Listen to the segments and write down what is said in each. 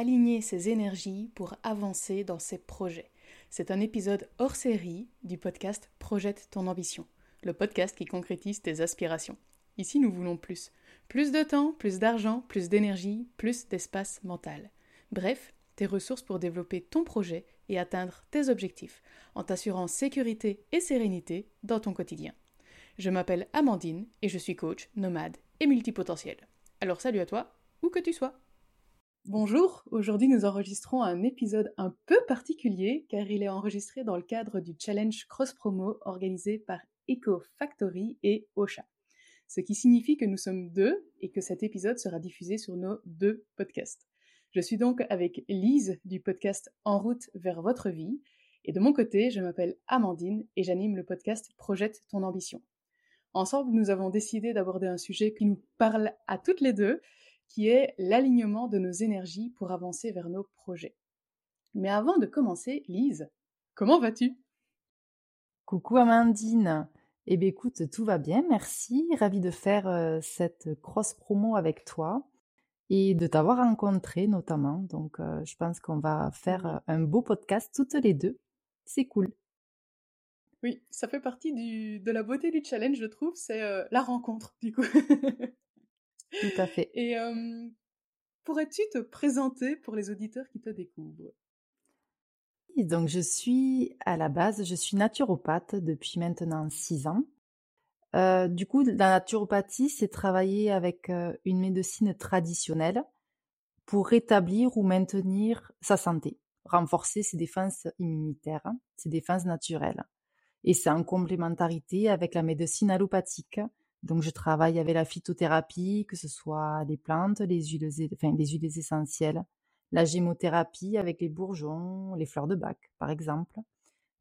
aligner ses énergies pour avancer dans ses projets. C'est un épisode hors série du podcast Projette ton ambition, le podcast qui concrétise tes aspirations. Ici, nous voulons plus. Plus de temps, plus d'argent, plus d'énergie, plus d'espace mental. Bref, tes ressources pour développer ton projet et atteindre tes objectifs, en t'assurant sécurité et sérénité dans ton quotidien. Je m'appelle Amandine et je suis coach, nomade et multipotentiel. Alors salut à toi, où que tu sois. Bonjour, aujourd'hui nous enregistrons un épisode un peu particulier car il est enregistré dans le cadre du challenge Cross Promo organisé par Eco Factory et Ocha. Ce qui signifie que nous sommes deux et que cet épisode sera diffusé sur nos deux podcasts. Je suis donc avec Lise du podcast En route vers votre vie et de mon côté, je m'appelle Amandine et j'anime le podcast Projette ton ambition. Ensemble, nous avons décidé d'aborder un sujet qui nous parle à toutes les deux qui est l'alignement de nos énergies pour avancer vers nos projets. Mais avant de commencer, Lise, comment vas-tu? Coucou Amandine. Eh bien écoute, tout va bien, merci. Ravie de faire euh, cette cross promo avec toi et de t'avoir rencontré notamment. Donc euh, je pense qu'on va faire euh, un beau podcast toutes les deux. C'est cool. Oui, ça fait partie de la beauté du challenge, je trouve, c'est la rencontre, du coup. Tout à fait. Et pourrais-tu te présenter pour les auditeurs qui te découvrent? Donc je suis à la base, je suis naturopathe depuis maintenant six ans. du coup, la naturopathie, c'est travailler avec une médecine traditionnelle pour rétablir ou maintenir sa santé, renforcer ses défenses immunitaires, ses défenses naturelles. Et c'est en complémentarité avec la médecine allopathique donc, je travaille avec la phytothérapie, que ce soit les plantes, les huiles, enfin, les huiles essentielles, la gémothérapie avec les bourgeons, les fleurs de bac, par exemple,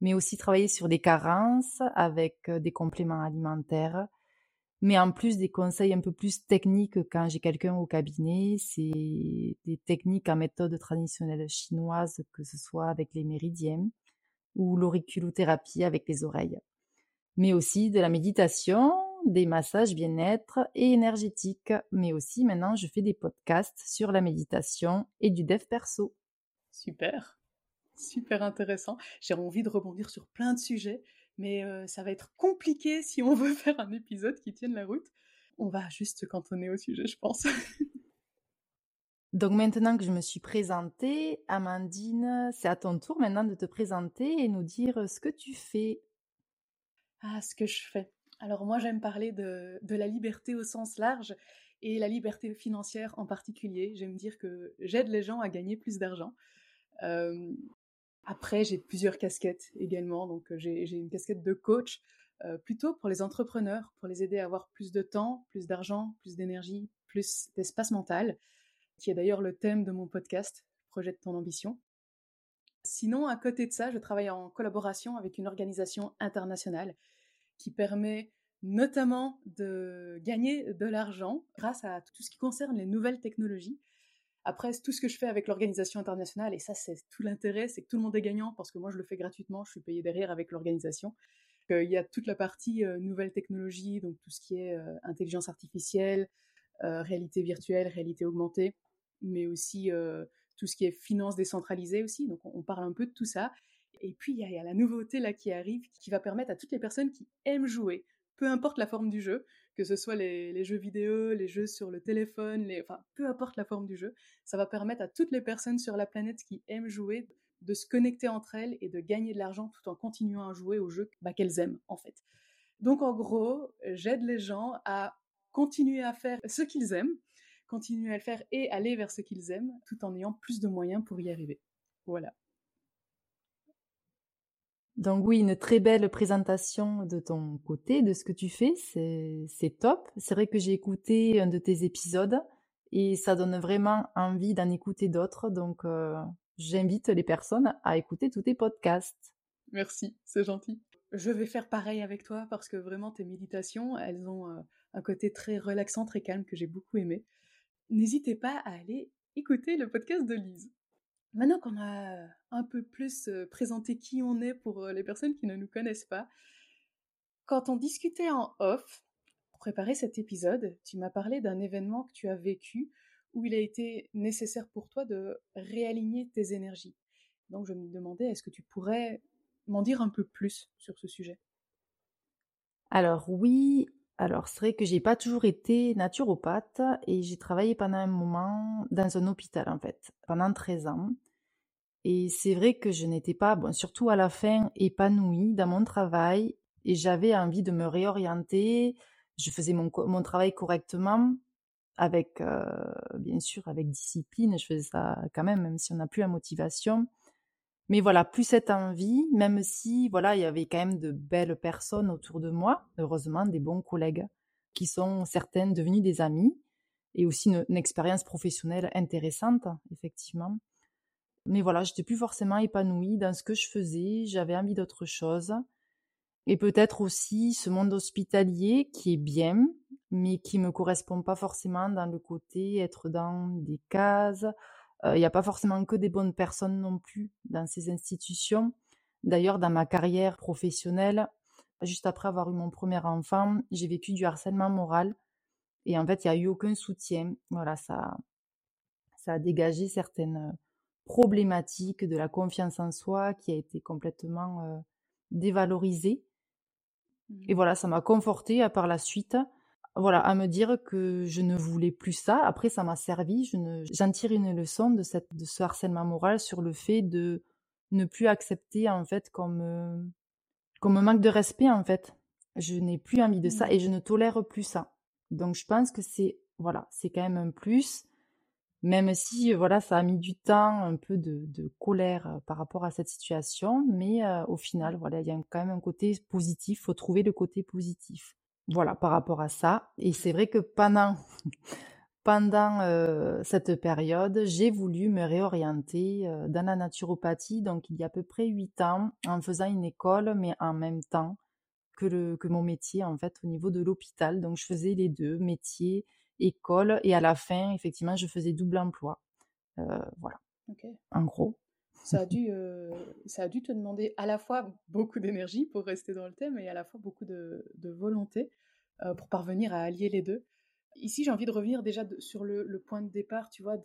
mais aussi travailler sur des carences avec des compléments alimentaires. Mais en plus des conseils un peu plus techniques quand j'ai quelqu'un au cabinet, c'est des techniques en méthode traditionnelle chinoise, que ce soit avec les méridiens ou l'auriculothérapie avec les oreilles. Mais aussi de la méditation, des massages bien-être et énergétiques, mais aussi maintenant je fais des podcasts sur la méditation et du dev perso. Super, super intéressant. J'ai envie de rebondir sur plein de sujets, mais euh, ça va être compliqué si on veut faire un épisode qui tienne la route. On va juste se cantonner au sujet, je pense. Donc maintenant que je me suis présentée, Amandine, c'est à ton tour maintenant de te présenter et nous dire ce que tu fais. Ah, ce que je fais. Alors moi j'aime parler de, la liberté au sens large et la liberté financière en particulier. J'aime dire que j'aide les gens à gagner plus d'argent. Euh, après j'ai plusieurs casquettes également, donc euh, j'ai une casquette de coach euh, plutôt pour les entrepreneurs, pour les aider à avoir plus de temps, plus d'argent, plus d'énergie, plus d'espace mental, qui est d'ailleurs le thème de mon podcast, Projette ton ambition. Sinon, à côté de ça, je travaille en collaboration avec une organisation internationale qui permet notamment de gagner de l'argent grâce à tout ce qui concerne les nouvelles technologies. Après, tout ce que je fais avec l'organisation internationale, et ça c'est tout l'intérêt, c'est que tout le monde est gagnant parce que moi je le fais gratuitement, je suis payé derrière avec l'organisation. Il y a toute la partie euh, nouvelles technologies, donc tout ce qui est euh, intelligence artificielle, euh, réalité virtuelle, réalité augmentée, mais aussi tout ce qui est finance décentralisée aussi. Donc on, parle un peu de tout ça. Et puis, il y, a la nouveauté là qui arrive, qui va permettre à toutes les personnes qui aiment jouer, peu importe la forme du jeu, que ce soit les, jeux vidéo, les jeux sur le téléphone, enfin, peu importe la forme du jeu, ça va permettre à toutes les personnes sur la planète qui aiment jouer de se connecter entre elles et de gagner de l'argent tout en continuant à jouer au jeu bah, qu'elles aiment, en fait. Donc, en gros, j'aide les gens à continuer à faire ce qu'ils aiment, continuer à le faire et aller vers ce qu'ils aiment, tout en ayant plus de moyens pour y arriver. Voilà. Donc oui, une très belle présentation de ton côté, de ce que tu fais, c'est top. C'est vrai que j'ai écouté un de tes épisodes et ça donne vraiment envie d'en écouter d'autres. Donc euh, j'invite les personnes à écouter tous tes podcasts. Merci, c'est gentil. Je vais faire pareil avec toi parce que vraiment tes méditations, elles ont euh, un côté très relaxant, très calme que j'ai beaucoup aimé. N'hésitez pas à aller écouter le podcast de Lise. Maintenant qu'on a un peu plus présenté qui on est pour les personnes qui ne nous connaissent pas, quand on discutait en off, pour préparer cet épisode, tu m'as parlé d'un événement que tu as vécu où il a été nécessaire pour toi de réaligner tes énergies. Donc je me demandais, est-ce que tu pourrais m'en dire un peu plus sur ce sujet? Alors oui, alors c'est vrai que j'ai pas toujours été naturopathe et j'ai travaillé pendant un moment dans un hôpital en fait, pendant 13 ans. Et c'est vrai que je n'étais pas, surtout à la fin, épanouie dans mon travail et j'avais envie de me réorienter. Je faisais mon, mon travail correctement, avec, euh, bien sûr, avec discipline. Je faisais ça quand même, même si on n'a plus la motivation. Mais voilà, plus cette envie, même si, voilà, il y avait quand même de belles personnes autour de moi, heureusement, des bons collègues, qui sont certaines devenues des amis, et aussi une, une expérience professionnelle intéressante, effectivement. Mais voilà, j'étais plus forcément épanouie dans ce que je faisais, j'avais envie d'autre chose. Et peut-être aussi ce monde hospitalier qui est bien, mais qui me correspond pas forcément dans le côté être dans des cases. Il n'y a pas forcément que des bonnes personnes non plus dans ces institutions. D'ailleurs, dans ma carrière professionnelle, juste après avoir eu mon premier enfant, j'ai vécu du harcèlement moral. Et en fait, il n'y a eu aucun soutien. Voilà, ça, ça a dégagé certaines problématique de la confiance en soi qui a été complètement euh, dévalorisée. Et mmh. voilà, ça m'a conforté par la suite, voilà, à me dire que je ne voulais plus ça. Après, ça m'a servi. Je ne, j'en tire une leçon de cette, de ce harcèlement moral sur le fait de ne plus accepter en fait comme, comme un manque de respect en fait. Je n'ai plus envie de ça mmh. et je ne tolère plus ça. Donc, je pense que c'est, voilà, c'est quand même un plus même si voilà, ça a mis du temps, un peu de, de colère par rapport à cette situation, mais au final, voilà, il y a quand même un côté positif. Faut trouver le côté positif. Voilà, par rapport à ça. Et c'est vrai que pendant pendant cette période, j'ai voulu me réorienter dans la naturopathie. Donc, il y a à peu près huit ans, en faisant une école, mais en même temps que le que mon métier en fait au niveau de l'hôpital. Donc, je faisais les deux métiers école, et à la fin, effectivement, je faisais double emploi. Euh, voilà. En gros. Ça a, dû, euh, ça a dû te demander à la fois beaucoup d'énergie pour rester dans le thème et à la fois beaucoup de, volonté euh, pour parvenir à allier les deux. Ici, j'ai envie de revenir déjà sur le, point de départ, tu vois,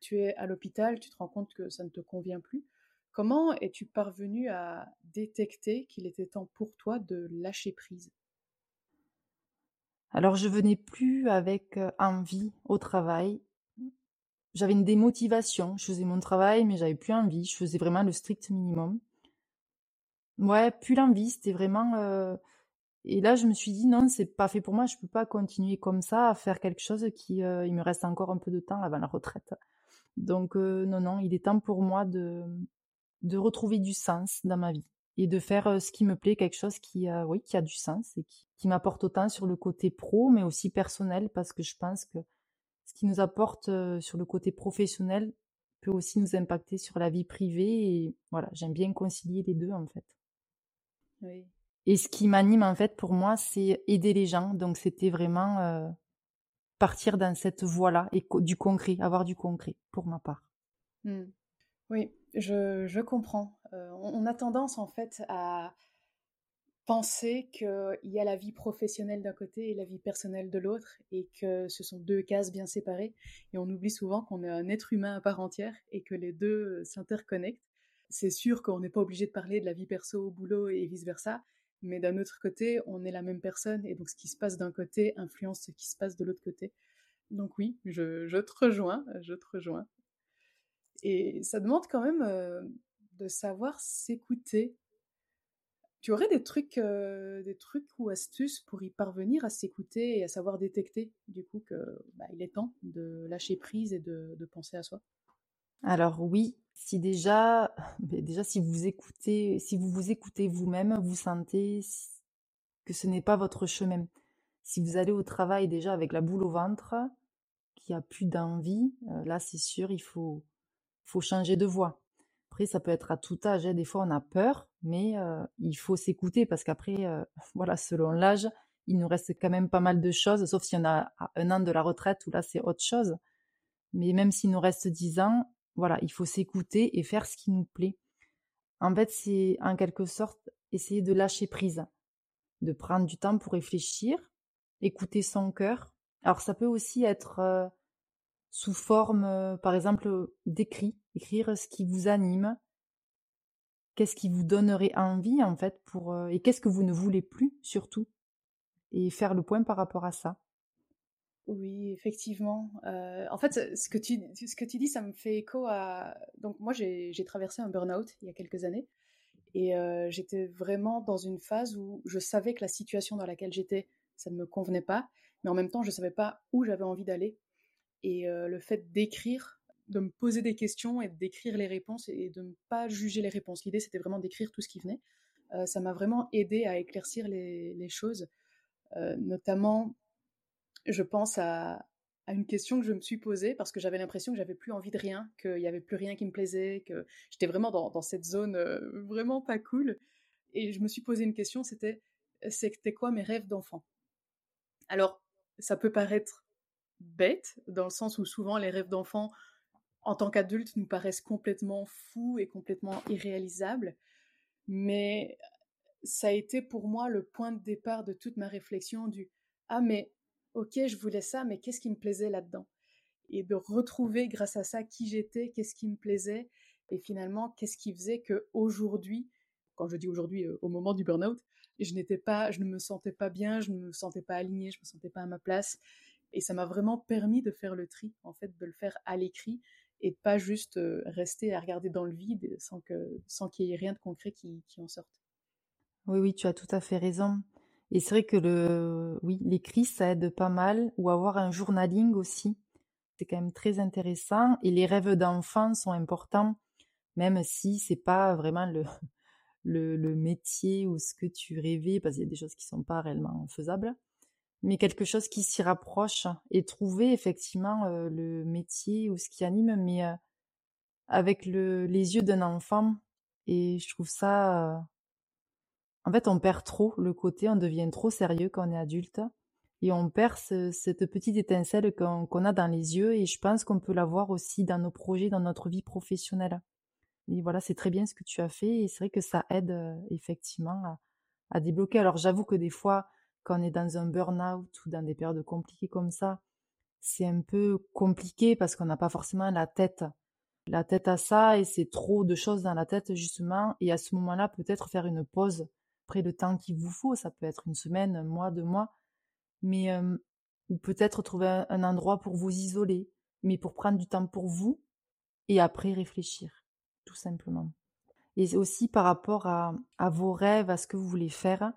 tu es à l'hôpital, tu te rends compte que ça ne te convient plus. Comment es-tu parvenu à détecter qu'il était temps pour toi de lâcher prise? Alors je venais plus avec envie au travail. J'avais une démotivation. Je faisais mon travail, mais j'avais plus envie. Je faisais vraiment le strict minimum. Ouais, plus l'envie. C'était vraiment. Et là, je me suis dit non, c'est pas fait pour moi. Je peux pas continuer comme ça à faire quelque chose qui. il me reste encore un peu de temps avant la retraite. Donc non, non, il est temps pour moi de de retrouver du sens dans ma vie et de faire ce qui me plaît, quelque chose qui, a, oui, qui a du sens et qui, qui m'apporte autant sur le côté pro, mais aussi personnel, parce que je pense que ce qui nous apporte sur le côté professionnel peut aussi nous impacter sur la vie privée. Et voilà, j'aime bien concilier les deux en fait. Oui. Et ce qui m'anime en fait pour moi, c'est aider les gens. Donc c'était vraiment partir dans cette voie-là et du concret, avoir du concret pour ma part. Mmh. Oui, je, je comprends. Euh, on, a tendance en fait à penser qu'il y a la vie professionnelle d'un côté et la vie personnelle de l'autre et que ce sont deux cases bien séparées et on oublie souvent qu'on est un être humain à part entière et que les deux s'interconnectent. C'est sûr qu'on n'est pas obligé de parler de la vie perso au boulot et vice-versa, mais d'un autre côté, on est la même personne et donc ce qui se passe d'un côté influence ce qui se passe de l'autre côté. Donc oui, je, te rejoins, je te rejoins. Et ça demande quand même euh, de savoir s'écouter. Tu aurais des trucs, euh, des trucs ou astuces pour y parvenir à s'écouter et à savoir détecter du coup que bah, il est temps de lâcher prise et de, penser à soi? Alors oui, si déjà, déjà si vous écoutez, si vous vous écoutez vous-même, vous sentez que ce n'est pas votre chemin. Si vous allez au travail déjà avec la boule au ventre, qui a plus d'envie, euh, là c'est sûr, il faut faut changer de voix. Après, ça peut être à tout âge. Hein. Des fois, on a peur, mais euh, il faut s'écouter parce qu'après, euh, voilà, selon l'âge, il nous reste quand même pas mal de choses, sauf si on a un an de la retraite où là, c'est autre chose. Mais même s'il nous reste dix ans, voilà, il faut s'écouter et faire ce qui nous plaît. En fait, c'est en quelque sorte essayer de lâcher prise, de prendre du temps pour réfléchir, écouter son cœur. Alors, ça peut aussi être euh, sous forme, par exemple, d'écrit, écrire ce qui vous anime. Qu'est-ce qui vous donnerait envie, en fait, pour, et qu'est-ce que vous ne voulez plus, surtout? Et faire le point par rapport à ça? Oui, effectivement. en fait, ce que, tu, ce que tu dis, ça me fait écho à... Donc moi, j'ai traversé un burn-out il y a quelques années. Et j'étais vraiment dans une phase où je savais que la situation dans laquelle j'étais, ça ne me convenait pas. Mais en même temps, je ne savais pas où j'avais envie d'aller. Et le fait d'écrire, de me poser des questions et d'écrire les réponses et de ne pas juger les réponses. L'idée, c'était vraiment d'écrire tout ce qui venait. ça m'a vraiment aidé à éclaircir les, choses. notamment je pense à, une question que je me suis posée parce que j'avais l'impression que j'avais plus envie de rien, qu'il n'y avait plus rien qui me plaisait, que j'étais vraiment dans, cette zone euh, vraiment pas cool. Et je me suis posé une question, c'était c'était quoi mes rêves d'enfant? Alors, ça peut paraître bête, dans le sens où souvent les rêves d'enfant, en tant qu'adultes, nous paraissent complètement fous et complètement irréalisables. Mais ça a été pour moi le point de départ de toute ma réflexion du Ah, mais ok, je voulais ça, mais qu'est-ce qui me plaisait là-dedans? Et de retrouver grâce à ça qui j'étais, qu'est-ce qui me plaisait, et finalement, qu'est-ce qui faisait que aujourd'hui, quand je dis aujourd'hui, euh, au moment du burn-out, je n'étais pas, je ne me sentais pas bien, je ne me sentais pas alignée, je me sentais pas à ma place, et ça m'a vraiment permis de faire le tri, en fait, de le faire à l'écrit et pas juste euh, rester à regarder dans le vide sans sans qu'il y ait rien de concret qui, qui en sorte. Oui, oui, tu as tout à fait raison. Et c'est vrai que le, oui, l'écrit, ça aide pas mal, ou avoir un journaling aussi. C'est quand même très intéressant. Et les rêves d'enfant sont importants, même si c'est pas vraiment le, le, le, métier ou ce que tu rêvais, parce qu'il y a des choses qui sont pas réellement faisables, mais quelque chose qui s'y rapproche et trouver effectivement le métier ou ce qui anime, mais avec le, les yeux d'un enfant. Et je trouve ça en fait, on perd trop le côté, on devient trop sérieux quand on est adulte et on perd cette petite étincelle qu'on a dans les yeux et je pense qu'on peut l'avoir aussi dans nos projets, dans notre vie professionnelle. Et voilà, c'est très bien ce que tu as fait et c'est vrai que ça aide effectivement à débloquer. Alors j'avoue que des fois, quand on est dans un burn-out ou dans des périodes compliquées comme ça, c'est un peu compliqué parce qu'on n'a pas forcément la tête la tête à ça et c'est trop de choses dans la tête justement. Et à ce moment-là peut-être faire une pause après le temps qu'il vous faut, ça peut être une semaine, un mois, deux mois, mais peut-être trouver un, endroit pour vous isoler, mais pour prendre du temps pour vous et après réfléchir, tout simplement. Et aussi par rapport à vos rêves, à ce que vous voulez faire,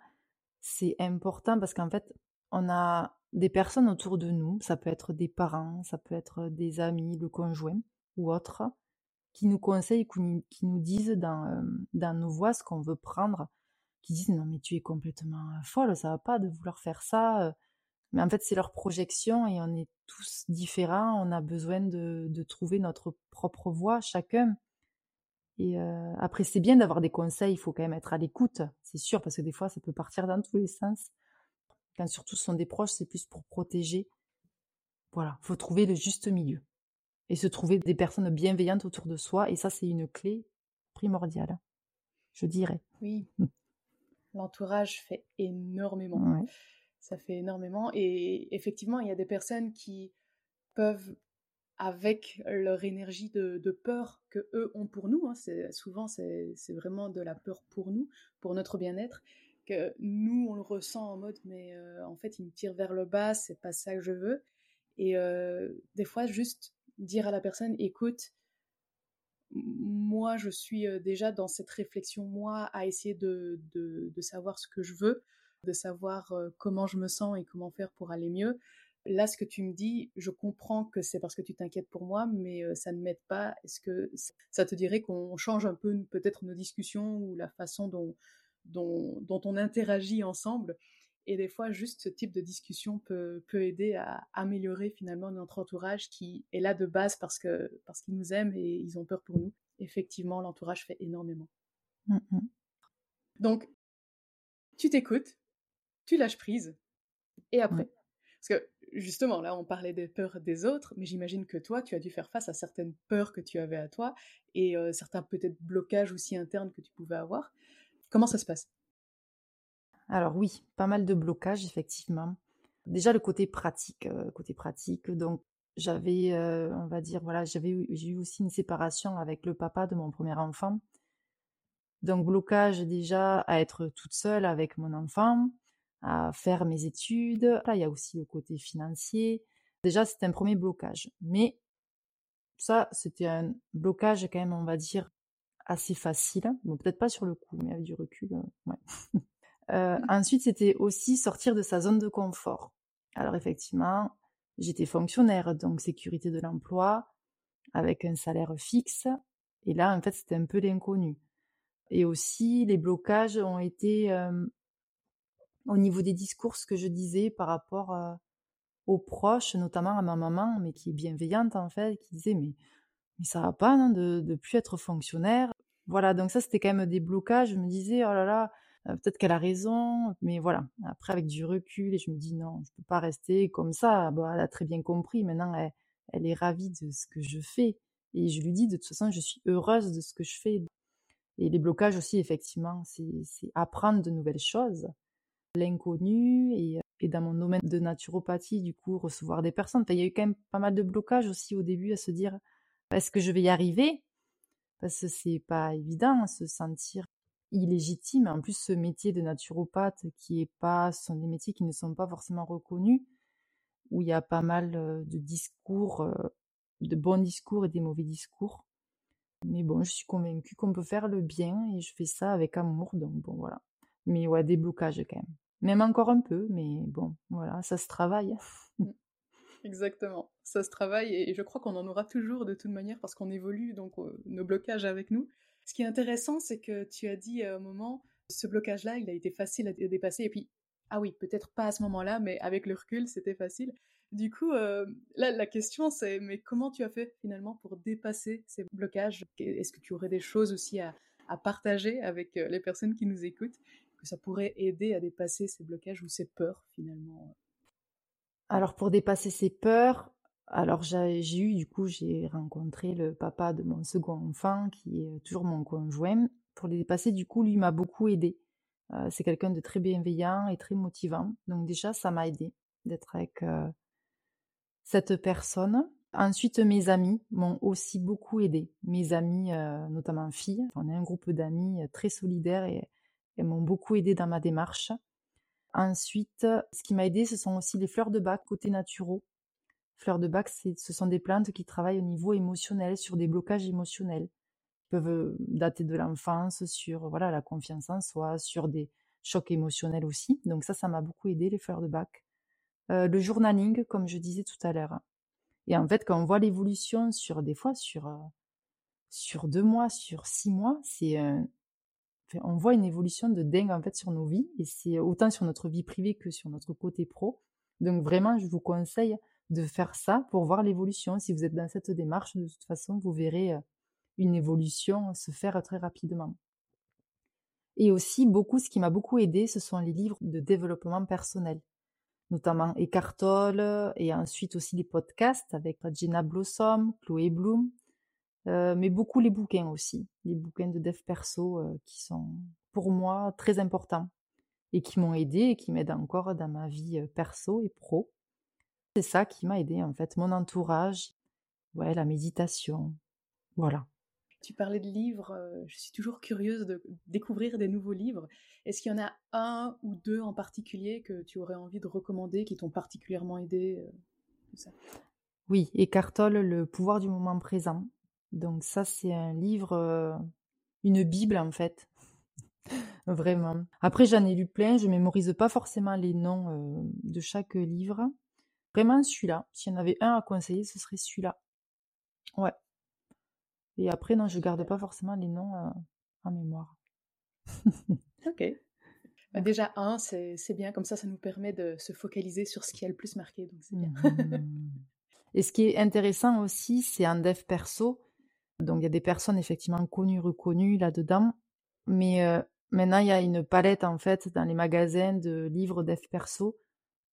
c'est important parce qu'en fait, on a des personnes autour de nous, ça peut être des parents, ça peut être des amis, le conjoint ou autres, qui nous conseillent, qui nous disent dans, dans nos voix ce qu'on veut prendre qui disent non mais tu es complètement folle, ça va pas de vouloir faire ça. Mais en fait c'est leur projection et on est tous différents, on a besoin de, de trouver notre propre voie chacun. Et après c'est bien d'avoir des conseils, il faut quand même être à l'écoute, c'est sûr parce que des fois ça peut partir dans tous les sens. Quand surtout ce sont des proches, c'est plus pour protéger. Voilà, faut trouver le juste milieu et se trouver des personnes bienveillantes autour de soi et ça c'est une clé primordiale, je dirais. Oui. L'entourage fait énormément. Ça fait énormément. Et effectivement, il y a des personnes qui peuvent, avec leur énergie de, peur que eux ont pour nous, hein, souvent c'est vraiment de la peur pour nous, pour notre bien-être, que nous on le ressent en mode mais euh, en fait il me tire vers le bas, c'est pas ça que je veux. Et euh, des fois juste dire à la personne écoute, moi, je suis déjà dans cette réflexion, moi, à essayer de, savoir ce que je veux, de savoir comment je me sens et comment faire pour aller mieux. Là, ce que tu me dis, je comprends que c'est parce que tu t'inquiètes pour moi, mais ça ne m'aide pas. Est-ce que ça te dirait qu'on change un peu peut-être nos discussions ou la façon dont, dont, dont on interagit ensemble? Et des fois, juste ce type de discussion peut, peut aider à améliorer finalement notre entourage qui est là de base parce que parce qu'ils nous aiment et ils ont peur pour nous. Effectivement, l'entourage fait énormément. Mmh Donc, tu t'écoutes, tu lâches prise, et après. Parce que justement, là, on parlait des peurs des autres, mais j'imagine que toi, tu as dû faire face à certaines peurs que tu avais à toi et euh, certains peut-être blocages aussi internes que tu pouvais avoir. Comment ça se passe? Alors oui, pas mal de blocages effectivement. Déjà le côté pratique, euh, côté pratique. Donc j'avais, on va dire, voilà, j'avais j'ai eu aussi une séparation avec le papa de mon premier enfant. Donc blocage déjà à être toute seule avec mon enfant, à faire mes études. Là, il y a aussi le côté financier. Déjà, c'était un premier blocage. Mais ça, c'était un blocage quand même, on va dire, assez facile. Bon, peut-être pas sur le coup, mais avec du recul, ouais. Euh, ensuite, c'était aussi sortir de sa zone de confort. Alors effectivement, j'étais fonctionnaire, donc sécurité de l'emploi, avec un salaire fixe. Et là, en fait, c'était un peu l'inconnu. Et aussi, les blocages ont été euh, au niveau des discours, que je disais par rapport aux proches, notamment à ma maman, mais qui est bienveillante en fait, qui disait mais, ça va pas de ne plus être fonctionnaire? Voilà, donc ça c'était quand même des blocages. Je me disais oh là là, peut-être qu'elle a raison, mais voilà. Après, avec du recul, et je me dis non, je peux pas rester comme ça. Bon, elle a très bien compris. Maintenant, elle, est ravie de ce que je fais. Et je lui dis, de toute façon, je suis heureuse de ce que je fais. Et les blocages aussi, effectivement, c'est apprendre de nouvelles choses, l'inconnu, et, et, dans mon domaine de naturopathie, du coup, recevoir des personnes. il y a eu quand même pas mal de blocages aussi au début à se dire, est-ce que je vais y arriver? Parce que c'est pas évident, se sentir illégitime. En plus, ce métier de naturopathe qui est pas, ce sont des métiers qui ne sont pas forcément reconnus, où il y a pas mal de discours, de bons discours et des mauvais discours. Mais bon, je suis convaincue qu'on peut faire le bien et je fais ça avec amour, donc bon, voilà. Mais ouais, des blocages quand même. Même encore un peu, mais bon, voilà, ça se travaille. Mmh. Exactement, ça se travaille et je crois qu'on en aura toujours de toute manière parce qu'on évolue, donc nos blocages avec nous. Ce qui est intéressant, c'est que tu as dit à un moment, ce blocage-là, il a été facile à dépasser. Et puis, ah oui, peut-être pas à ce moment-là, mais avec le recul, c'était facile. Du coup, euh, là, la question, c'est, mais comment tu as fait finalement pour dépasser ces blocages? Est-ce que tu aurais des choses aussi à, partager avec les personnes qui nous écoutent, que ça pourrait aider à dépasser ces blocages ou ces peurs finalement Alors, pour dépasser ces peurs, alors j'ai eu, du coup, j'ai rencontré le papa de mon second enfant, qui est toujours mon conjoint. Pour les dépasser, du coup, lui m'a beaucoup aidé. Euh, c'est quelqu'un de très bienveillant et très motivant. Donc déjà, ça m'a aidé d'être avec euh, cette personne. Ensuite, mes amis m'ont aussi beaucoup aidé. Mes amis, euh, notamment filles, on est un groupe d'amis très solidaires et elles m'ont beaucoup aidé dans ma démarche. Ensuite, ce qui m'a aidé, ce sont aussi les fleurs de bac côté naturaux. Fleurs de bac, ce sont des plantes qui travaillent au niveau émotionnel, sur des blocages émotionnels. Ils peuvent euh, dater de l'enfance, sur voilà la confiance en soi, sur des chocs émotionnels aussi. Donc ça, ça m'a beaucoup aidé, les fleurs de bac. Euh, le journaling, comme je disais tout à l'heure. Et en fait, quand on voit l'évolution sur des fois sur euh, sur deux mois, sur six mois, c'est on voit une évolution de dingue en fait sur nos vies et c'est autant sur notre vie privée que sur notre côté pro. Donc vraiment, je vous conseille de faire ça pour voir l'évolution. Si vous êtes dans cette démarche, de toute façon, vous verrez une évolution se faire très rapidement. Et aussi, beaucoup, ce qui m'a beaucoup aidé, ce sont les livres de développement personnel, notamment Eckhart et ensuite aussi les podcasts avec Gina Blossom, Chloé Bloom, mais beaucoup les bouquins aussi, les bouquins de dev perso qui sont pour moi très importants et qui m'ont aidé et qui m'aident encore dans ma vie perso et pro. C'est ça qui m'a aidé en fait, mon entourage, ouais, la méditation, voilà. Tu parlais de livres, euh, je suis toujours curieuse de découvrir des nouveaux livres. Est-ce qu'il y en a un ou deux en particulier que tu aurais envie de recommander, qui t'ont particulièrement aidé euh, Oui, Eckhart Tolle, Le pouvoir du moment présent. Donc ça, c'est un livre, euh, une bible en fait. Vraiment. Après, j'en ai lu plein, je mémorise pas forcément les noms de chaque livre. Vraiment celui-là. S'il y en avait un à conseiller, ce serait celui-là. Ouais. Et après, non, je garde pas forcément les noms euh, en mémoire. ok. Bah, déjà, un, c'est bien, comme ça, ça nous permet de se focaliser sur ce qui a le plus marqué, donc c'est bien. Mmh. Et ce qui est intéressant aussi, c'est un dev perso. Donc, il y a des personnes effectivement connues, reconnues là-dedans. Mais euh, maintenant, il y a une palette, en fait, dans les magasins de livres dev perso.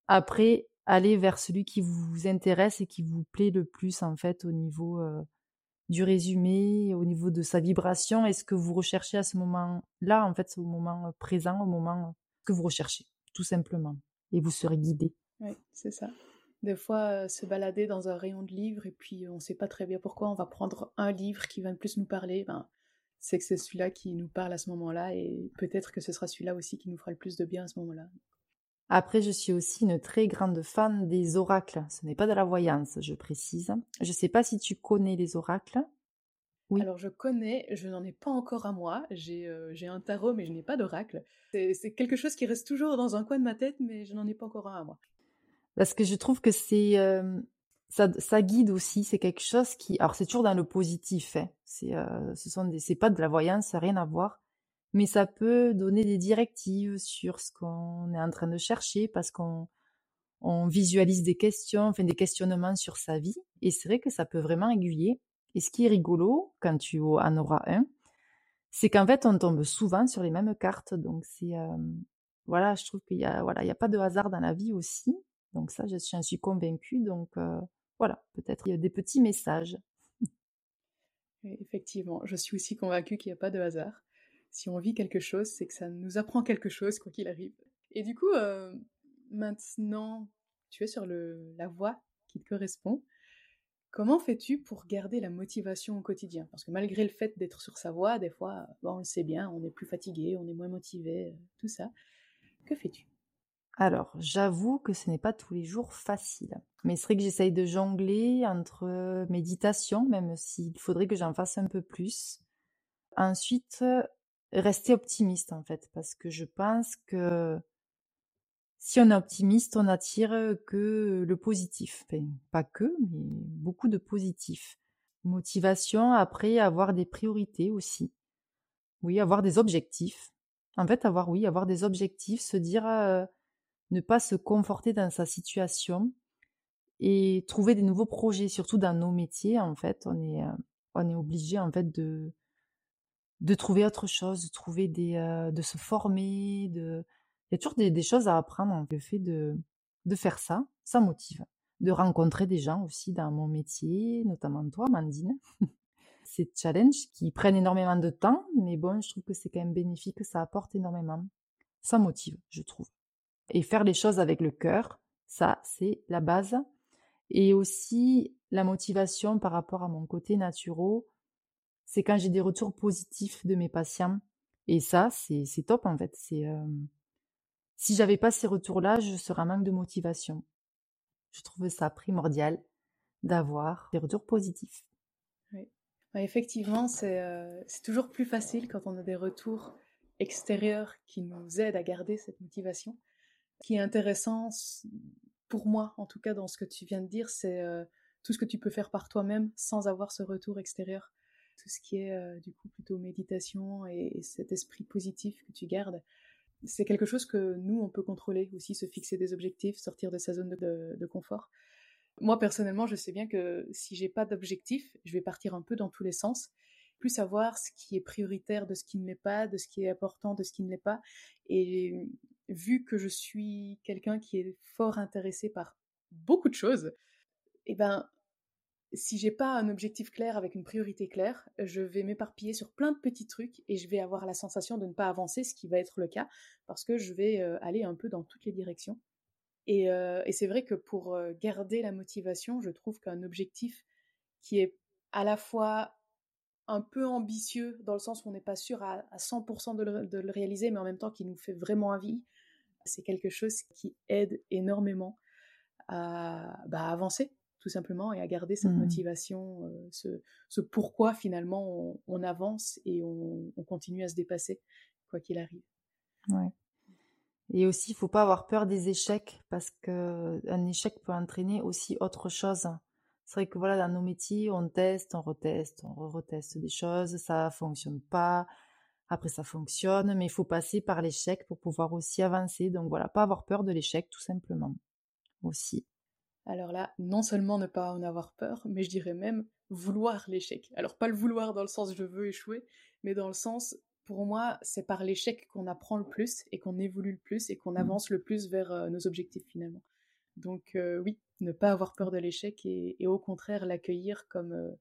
Après, aller vers celui qui vous intéresse et qui vous plaît le plus en fait au niveau euh, du résumé, au niveau de sa vibration et ce que vous recherchez à ce moment-là, en fait, au moment euh, présent, au moment que vous recherchez, tout simplement. Et vous serez guidé. Oui, c'est ça. Des fois, se balader dans un rayon de livres et puis on ne sait pas très bien pourquoi on va prendre un livre qui va le plus nous parler. Ben, c'est que c'est celui-là qui nous parle à ce moment-là et peut-être que ce sera celui-là aussi qui nous fera le plus de bien à ce moment-là. Après, je suis aussi une très grande fan des oracles. Ce n'est pas de la voyance, je précise. Je ne sais pas si tu connais les oracles. Oui. Alors je connais, je n'en ai pas encore à moi. J'ai euh, un tarot, mais je n'ai pas d'oracle. C'est quelque chose qui reste toujours dans un coin de ma tête, mais je n'en ai pas encore un à moi. Parce que je trouve que c'est euh, ça, ça, guide aussi. C'est quelque chose qui, alors c'est toujours dans le positif. Hein. C'est euh, ce sont des, c'est pas de la voyance, ça n'a rien à voir mais ça peut donner des directives sur ce qu'on est en train de chercher parce qu'on on visualise des questions, enfin des questionnements sur sa vie. Et c'est vrai que ça peut vraiment aiguiller. Et ce qui est rigolo, quand tu en auras un, c'est qu'en fait, on tombe souvent sur les mêmes cartes. Donc, c'est. Euh, voilà, je trouve qu'il y a, voilà, il y a pas de hasard dans la vie aussi. Donc, ça, j'en suis convaincue. Donc, euh, voilà, peut-être il y a des petits messages. Effectivement, je suis aussi convaincue qu'il n'y a pas de hasard si on vit quelque chose, c'est que ça nous apprend quelque chose, quoi qu'il arrive. Et du coup, euh, maintenant, tu es sur la voie qui te correspond. Comment fais-tu pour garder la motivation au quotidien? Parce que malgré le fait d'être sur sa voie, des fois, bon, on le sait bien, on est plus fatigué, on est moins motivé, euh, tout ça. Que fais-tu? Alors, j'avoue que ce n'est pas tous les jours facile. Mais c'est vrai que j'essaye de jongler entre méditation, même s'il faudrait que j'en fasse un peu plus. Ensuite, rester optimiste en fait, parce que je pense que si on est optimiste, on attire que le positif. pas que, mais beaucoup de positif. Motivation, après, avoir des priorités aussi. Oui, avoir des objectifs. En fait, avoir, oui, avoir des objectifs, se dire, ne pas se conforter dans sa situation et trouver des nouveaux projets, surtout dans nos métiers, en fait, on est, on est obligé, en fait, de, de trouver autre chose, de trouver des, euh, de se former, il y a toujours des, choses à apprendre. Le fait de, de faire ça, ça motive. De rencontrer des gens aussi dans mon métier, notamment toi, Mandine. c'est challenges qui prennent énormément de temps, mais bon, je trouve que c'est quand même bénéfique, ça apporte énormément. Ça motive, je trouve. Et faire les choses avec le cœur, ça, c'est la base. Et aussi la motivation par rapport à mon côté naturel, c'est quand j'ai des retours positifs de mes patients. Et ça, c'est top en fait. C'est euh... si j'avais pas ces retours-là, je serais en manque de motivation. Je trouve ça primordial d'avoir des retours positifs. Oui. Bah, effectivement, euh, c'est toujours plus facile quand on a des retours extérieurs qui nous aident à garder cette motivation. Qui est intéressant pour moi, en tout cas dans ce que tu viens de dire, c'est tout ce que tu peux faire par toi-même sans avoir ce retour extérieur tout ce qui est du coup plutôt méditation et, cet esprit positif que tu gardes, c'est quelque chose que nous, on peut contrôler aussi, se fixer des objectifs, sortir de sa zone de, confort. Moi, personnellement, je sais bien que si j'ai pas d'objectif, je vais partir un peu dans tous les sens, plus savoir ce qui est prioritaire de ce qui ne l'est pas, de ce qui est important de ce qui ne l'est pas. Et vu que je suis quelqu'un qui est fort intéressé par beaucoup de choses, eh ben, si j'ai pas un objectif clair avec une priorité claire, je vais m'éparpiller sur plein de petits trucs et je vais avoir la sensation de ne pas avancer, ce qui va être le cas parce que je vais euh, aller un peu dans toutes les directions. Et, euh, c'est vrai que pour euh, garder la motivation, je trouve qu'un objectif qui est à la fois un peu ambitieux dans le sens où on n'est pas sûr à, 100% de le, réaliser, mais en même temps qui nous fait vraiment envie, c'est quelque chose qui aide énormément à bah, avancer tout simplement, et à garder cette mmh. motivation, euh, ce, ce, pourquoi finalement on, avance et on, continue à se dépasser, quoi qu'il arrive. Ouais. Et aussi, il faut pas avoir peur des échecs, parce qu'un échec peut entraîner aussi autre chose. C'est vrai que voilà, dans nos métiers, on teste, on reteste, on reteste des choses, ça fonctionne pas, après ça fonctionne, mais il faut passer par l'échec pour pouvoir aussi avancer. Donc voilà, pas avoir peur de l'échec, tout simplement. Aussi. Alors là, non seulement ne pas en avoir peur, mais je dirais même vouloir l'échec. Alors pas le vouloir dans le sens je veux échouer, mais dans le sens, pour moi, c'est par l'échec qu'on apprend le plus et qu'on évolue le plus et qu'on mmh. avance le plus vers euh, nos objectifs finalement. Donc euh, oui, ne pas avoir peur de l'échec et, au contraire l'accueillir comme, euh,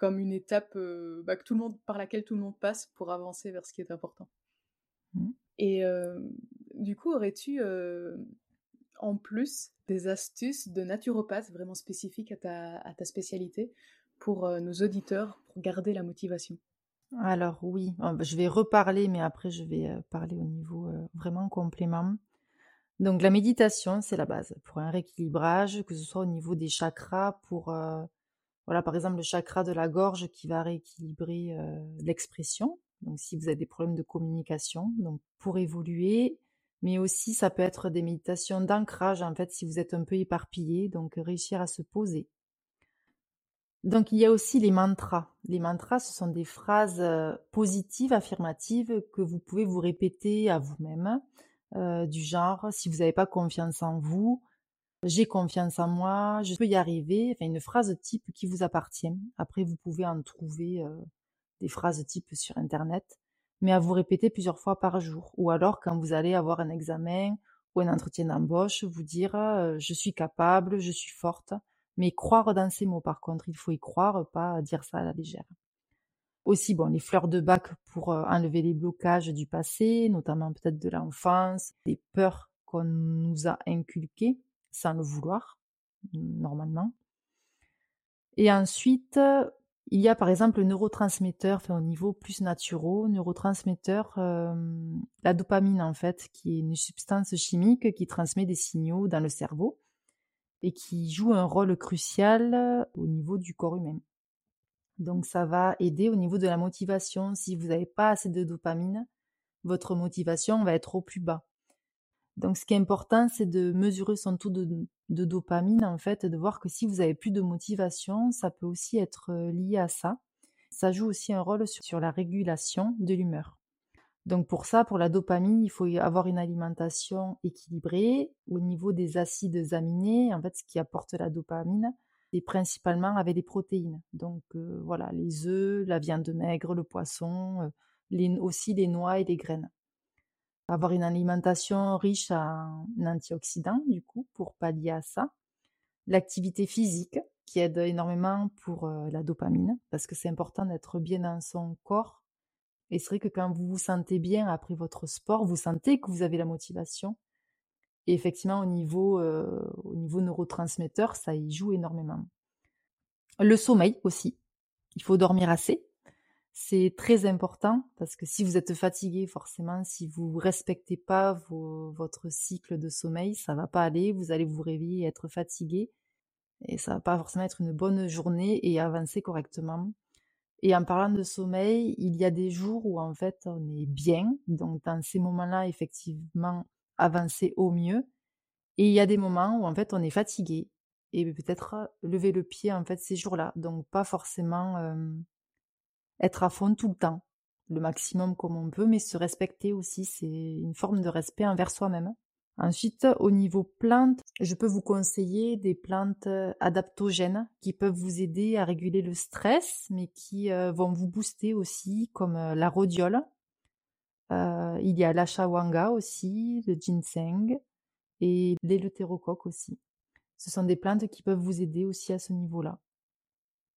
comme une étape bah, que tout le monde, par laquelle tout le monde passe pour avancer vers ce qui est important. Mmh. Et du coup, aurais-tu en plus des astuces de naturopathe vraiment spécifiques à ta, à ta spécialité pour euh, nos auditeurs pour garder la motivation? Alors oui, bah, je vais reparler, mais après je vais euh, parler au niveau euh, vraiment complément. Donc la méditation, c'est la base pour un rééquilibrage, que ce soit au niveau des chakras, pour voilà par exemple le chakra de la gorge qui va rééquilibrer l'expression. Donc si vous avez des problèmes de communication, donc pour évoluer, mais aussi ça peut être des méditations d'ancrage en fait si vous êtes un peu éparpillé, donc réussir à se poser. Donc il y a aussi les mantras. Les mantras, ce sont des phrases positives, affirmatives que vous pouvez vous répéter à vous-même, du genre si vous n'avez pas confiance en vous, j'ai confiance en moi, je peux y arriver. Enfin une phrase type qui vous appartient. Après vous pouvez en trouver des phrases type sur internet mais à vous répéter plusieurs fois par jour. Ou alors quand vous allez avoir un examen ou un entretien d'embauche, vous dire je suis capable, je suis forte. Mais croire dans ces mots par contre, il faut y croire, pas dire ça à la légère. Aussi, bon, les fleurs de bac pour enlever les blocages du passé, notamment peut-être de l'enfance, des peurs qu'on nous a inculquées sans le vouloir, normalement. Et ensuite, il y a par exemple le neurotransmetteur, au niveau plus naturel, neurotransmetteur, la dopamine en fait, qui est une substance chimique qui transmet des signaux dans le cerveau et qui joue un rôle crucial au niveau du corps humain. Donc ça va aider au niveau de la motivation. Si vous n'avez pas assez de dopamine, votre motivation va être au plus bas. Donc ce qui est important, c'est de mesurer son taux de, dopamine, en fait, de voir que si vous avez plus de motivation, ça peut aussi être lié à ça. Ça joue aussi un rôle sur, la régulation de l'humeur. Donc pour ça, pour la dopamine, il faut avoir une alimentation équilibrée au niveau des acides aminés. En fait, ce qui apporte la dopamine, c'est principalement avec les protéines. Donc voilà, les œufs, la viande maigre, le poisson, aussi les noix et les graines avoir une alimentation riche en antioxydants, du coup, pour pallier à ça. L'activité physique, qui aide énormément pour euh, la dopamine, parce que c'est important d'être bien dans son corps. Et c'est vrai que quand vous vous sentez bien après votre sport, vous sentez que vous avez la motivation. Et effectivement, au niveau, euh, au niveau neurotransmetteur, ça y joue énormément. Le sommeil aussi. Il faut dormir assez. C'est très important parce que si vous êtes fatigué, forcément, si vous respectez pas votre cycle de sommeil, ça va pas aller. Vous allez vous réveiller et être fatigué et ça va pas forcément être une bonne journée et avancer correctement. Et en parlant de sommeil, il y a des jours où en fait on est bien, donc dans ces moments-là, effectivement, avancer au mieux. Et il y a des moments où en fait on est fatigué et peut-être lever le pied en fait ces jours-là. Donc pas forcément être à fond tout le temps, le maximum comme on peut, mais se respecter aussi, c'est une forme de respect envers soi-même. Ensuite, au niveau plantes, je peux vous conseiller des plantes euh, adaptogènes qui peuvent vous aider à réguler le stress, mais qui euh, vont vous booster aussi, comme euh, la rhodiole. il y a l'ashawanga aussi, le ginseng et l'éleutérocoque aussi. Ce sont des plantes qui peuvent vous aider aussi à ce niveau-là.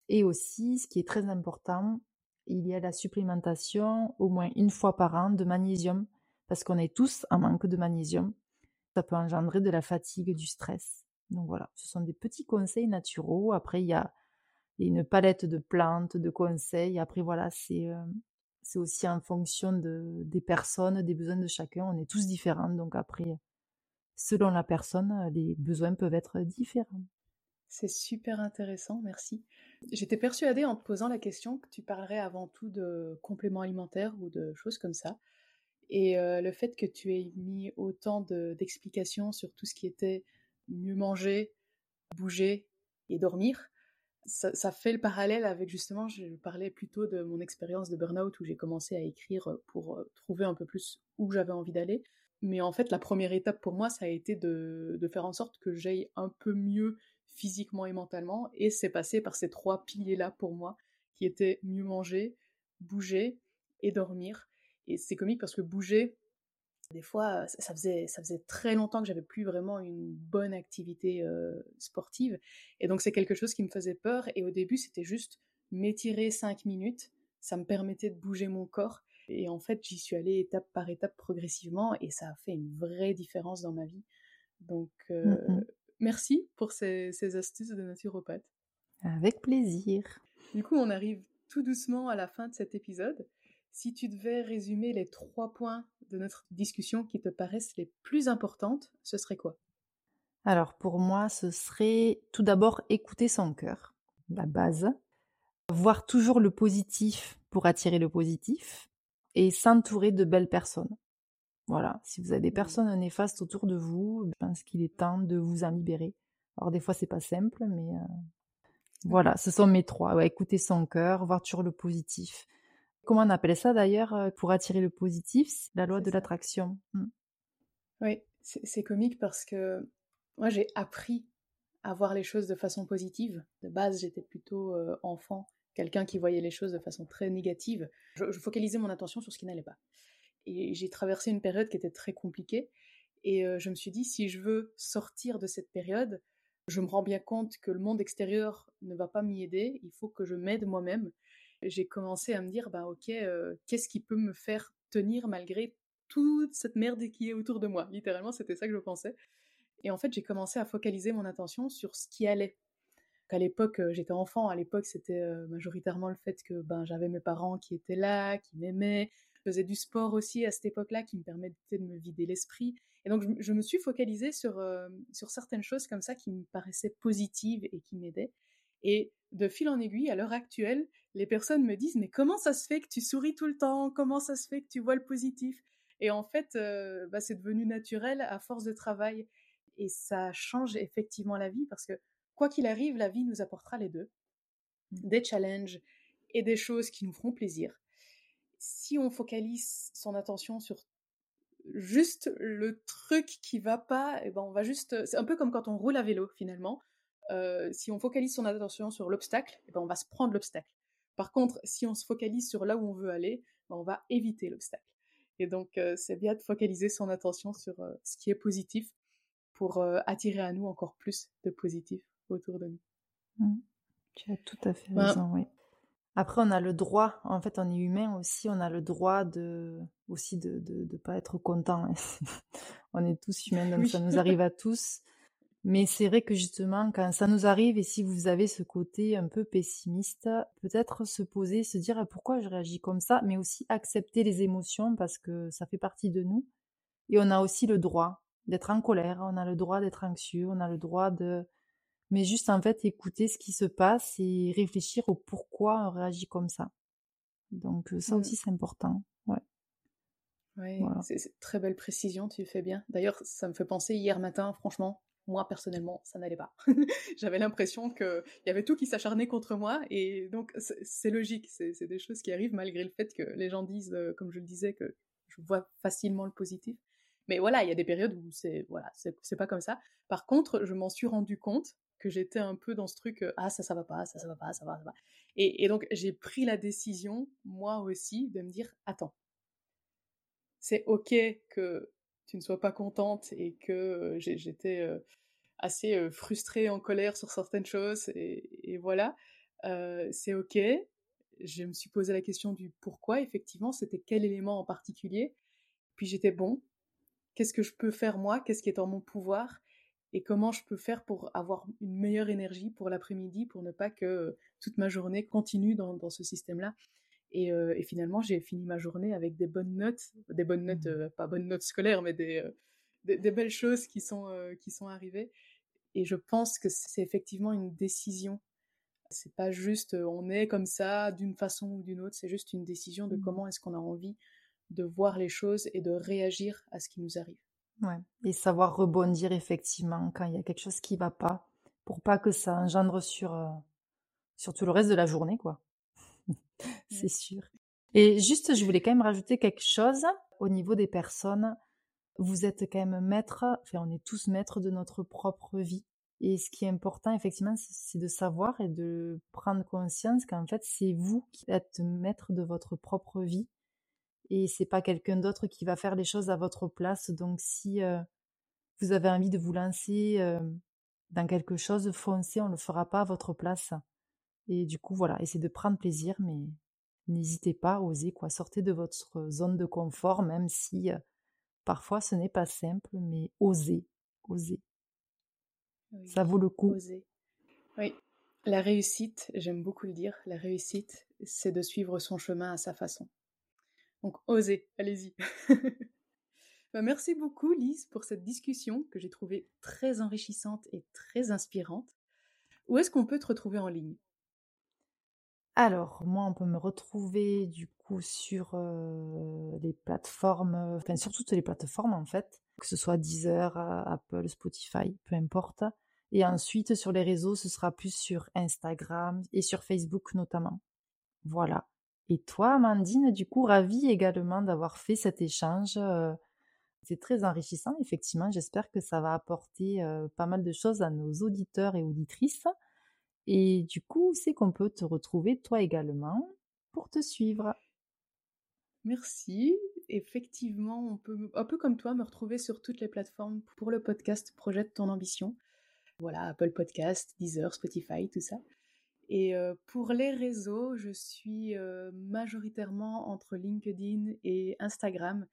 Et aussi, ce qui est très important, il y a la supplémentation au moins une fois par an de magnésium, parce qu'on est tous en manque de magnésium. Ça peut engendrer de la fatigue, du stress. Donc voilà, ce sont des petits conseils naturels. Après, il y a une palette de plantes, de conseils. Après, voilà, c'est euh, aussi en fonction de, des personnes, des besoins de chacun. On est tous différents. Donc après, selon la personne, les besoins peuvent être différents. C'est super intéressant, merci. J'étais persuadée en te posant la question que tu parlerais avant tout de compléments alimentaires ou de choses comme ça. Et euh, le fait que tu aies mis autant d'explications sur tout ce qui était mieux manger, bouger et dormir, ça, fait le parallèle avec justement, je parlais plutôt de mon expérience de burn-out où j'ai commencé à écrire pour euh, trouver un peu plus où j'avais envie d'aller. Mais en fait, la première étape pour moi, ça a été de, de faire en sorte que j'aille un peu mieux physiquement et mentalement, et c'est passé par ces trois piliers-là pour moi, qui étaient mieux manger, bouger et dormir. Et c'est comique parce que bouger, des fois, ça faisait, ça faisait très longtemps que j'avais plus vraiment une bonne activité euh, sportive, et donc c'est quelque chose qui me faisait peur, et au début c'était juste m'étirer cinq minutes, ça me permettait de bouger mon corps, et en fait j'y suis allée étape par étape progressivement, et ça a fait une vraie différence dans ma vie. Donc, mmh merci pour ces, ces astuces de naturopathe. Avec plaisir. Du coup, on arrive tout doucement à la fin de cet épisode. Si tu devais résumer les trois points de notre discussion qui te paraissent les plus importantes, ce serait quoi? Alors pour moi, ce serait tout d'abord écouter son cœur, la base, voir toujours le positif pour attirer le positif et s'entourer de belles personnes. Voilà, si vous avez des mmh. personnes néfastes autour de vous, je pense qu'il est temps de vous en libérer. Alors des fois c'est pas simple, mais voilà, ce sont mes trois. Ouais, écouter son cœur, voir toujours le positif. Comment on appelle ça d'ailleurs pour attirer le positif? La loi de l'attraction. Mmh. Oui, c'est comique parce que moi j'ai appris à voir les choses de façon positive. De base, j'étais plutôt enfant, quelqu'un qui voyait les choses de façon très négative. Je, je focalisais mon attention sur ce qui n'allait pas. Et j'ai traversé une période qui était très compliquée. Et je me suis dit, si je veux sortir de cette période, je me rends bien compte que le monde extérieur ne va pas m'y aider, il faut que je m'aide moi-même. J'ai commencé à me dire, bah ok, euh, qu'est-ce qui peut me faire tenir malgré toute cette merde qui est autour de moi? Littéralement, c'était ça que je pensais. Et en fait, j'ai commencé à focaliser mon attention sur ce qui allait. À l'époque, euh, j'étais enfant, à l'époque, c'était euh, majoritairement le fait que ben, j'avais mes parents qui étaient là, qui m'aimaient. Je faisais du sport aussi à cette époque-là qui me permettait de me vider l'esprit. Et donc, je, me suis focalisée sur, euh, sur certaines choses comme ça qui me paraissaient positives et qui m'aidaient. Et de fil en aiguille, à l'heure actuelle, les personnes me disent Mais comment ça se fait que tu souris tout le temps? Comment ça se fait que tu vois le positif? Et en fait, euh, bah, c'est devenu naturel à force de travail. Et ça change effectivement la vie parce que, quoi qu'il arrive, la vie nous apportera les deux mmh. des challenges et des choses qui nous feront plaisir. Si on focalise son attention sur juste le truc qui va pas, et eh ben on va juste. C'est un peu comme quand on roule à vélo finalement. Euh, si on focalise son attention sur l'obstacle, eh ben on va se prendre l'obstacle. Par contre, si on se focalise sur là où on veut aller, ben on va éviter l'obstacle. Et donc, euh, c'est bien de focaliser son attention sur euh, ce qui est positif pour attirer à nous encore plus de positif autour de nous. Mmh. Tu as tout à fait ben, raison, oui. Après, on a le droit, en fait, on est humain aussi, on a le droit de aussi de ne pas être content. Hein. on est tous humains, donc ça nous arrive à tous. Mais c'est vrai que justement, quand ça nous arrive, et si vous avez ce côté un peu pessimiste, peut-être se poser, se dire «Ah, pourquoi je réagis comme ça, mais aussi accepter les émotions parce que ça fait partie de nous. Et on a aussi le droit d'être en colère, on a le droit d'être anxieux, on a le droit de mais juste en fait écouter ce qui se passe et réfléchir au pourquoi on réagit comme ça. Donc ça mmh. aussi c'est important. Ouais. Oui, c'est c'est très belle précision, tu fais bien. D'ailleurs, ça me fait penser hier matin, franchement, moi personnellement, ça n'allait pas. J'avais l'impression qu'il y avait tout qui s'acharnait contre moi, et donc c'est logique, c'est des choses qui arrivent malgré le fait que les gens disent, comme je le disais, que je vois facilement le positif. Mais voilà, il y a des périodes où c'est voilà, c'est pas comme ça. Par contre, je m'en suis rendu compte que j'étais un peu dans ce truc ah ça ça va pas ça ça va pas ça va ça va. Et, et donc j'ai pris la décision moi aussi de me dire attends. C'est ok que tu ne sois pas contente et que j'étais assez frustrée en colère sur certaines choses et, et voilà. C'est ok. Je me suis posé la question du pourquoi effectivement c'était quel élément en particulier. Puis j'étais bon. Qu'est-ce que je peux faire moi? Qu'est-ce qui est en mon pouvoir? Et comment je peux faire pour avoir une meilleure énergie pour l'après-midi, pour ne pas que toute ma journée continue dans, ce système-là. Euh, et, finalement, j'ai fini ma journée avec des bonnes notes, des bonnes notes, mmh. euh, pas bonnes notes scolaires, mais des, euh, des, belles choses qui sont, qui sont arrivées. Et je pense que c'est effectivement une décision. C'est pas juste on est comme ça d'une façon ou d'une autre, c'est juste une décision de mmh. comment est-ce qu'on a envie de voir les choses et de réagir à ce qui nous arrive. Ouais. Et savoir rebondir effectivement quand il y a quelque chose qui va pas, pour pas que ça engendre sur, euh, sur tout le reste de la journée, quoi. C'est sûr. Et juste, je voulais quand même rajouter quelque chose au niveau des personnes. Vous êtes quand même maître, enfin, on est tous maîtres de notre propre vie. Et ce qui est important, effectivement, c'est de savoir et de prendre conscience qu'en fait, c'est vous qui êtes maître de votre propre vie et c'est pas quelqu'un d'autre qui va faire les choses à votre place. Donc si euh, vous avez envie de vous lancer euh, dans quelque chose, foncez, on ne le fera pas à votre place. Et du coup, voilà, essayez de prendre plaisir, mais n'hésitez pas, osez quoi, sortez de votre zone de confort, même si euh, parfois ce n'est pas simple, mais osez. oser. Ça vaut le coup. Oser. Oui, la réussite, j'aime beaucoup le dire, la réussite, c'est de suivre son chemin à sa façon. Donc osez, allez-y. Bah, merci beaucoup Lise pour cette discussion que j'ai trouvée très enrichissante et très inspirante. Où est-ce qu'on peut te retrouver en ligne? Alors, moi, on peut me retrouver du coup sur les plateformes, enfin sur toutes les plateformes en fait, que ce soit Deezer, Apple, Spotify, peu importe. Et ensuite, sur les réseaux, ce sera plus sur Instagram et sur Facebook notamment. Voilà. Et toi, Amandine, du coup, ravie également d'avoir fait cet échange. C'est très enrichissant, effectivement. J'espère que ça va apporter pas mal de choses à nos auditeurs et auditrices. Et du coup, c'est qu'on peut te retrouver toi également pour te suivre? Merci. Effectivement, on peut, un peu comme toi, me retrouver sur toutes les plateformes pour le podcast Projette ton ambition. Voilà, Apple Podcast, Deezer, Spotify, tout ça. Et pour les réseaux, je suis majoritairement entre LinkedIn et Instagram.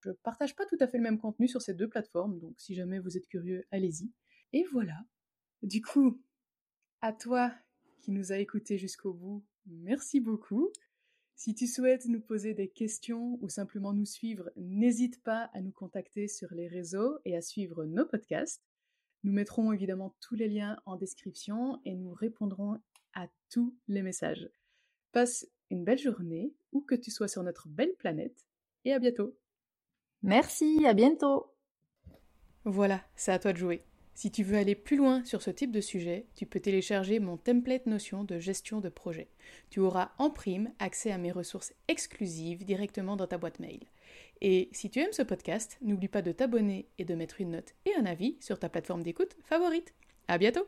Je partage pas tout à fait le même contenu sur ces deux plateformes, donc si jamais vous êtes curieux, allez-y. Et voilà. Du coup, à toi qui nous a écoutés jusqu'au bout, merci beaucoup. Si tu souhaites nous poser des questions ou simplement nous suivre, n'hésite pas à nous contacter sur les réseaux et à suivre nos podcasts. Nous mettrons évidemment tous les liens en description et nous répondrons à tous les messages. Passe une belle journée, où que tu sois sur notre belle planète, et à bientôt. Merci, à bientôt. Voilà, c'est à toi de jouer. Si tu veux aller plus loin sur ce type de sujet, tu peux télécharger mon template Notion de gestion de projet. Tu auras en prime accès à mes ressources exclusives directement dans ta boîte mail. Et si tu aimes ce podcast, n'oublie pas de t'abonner et de mettre une note et un avis sur ta plateforme d'écoute favorite. À bientôt!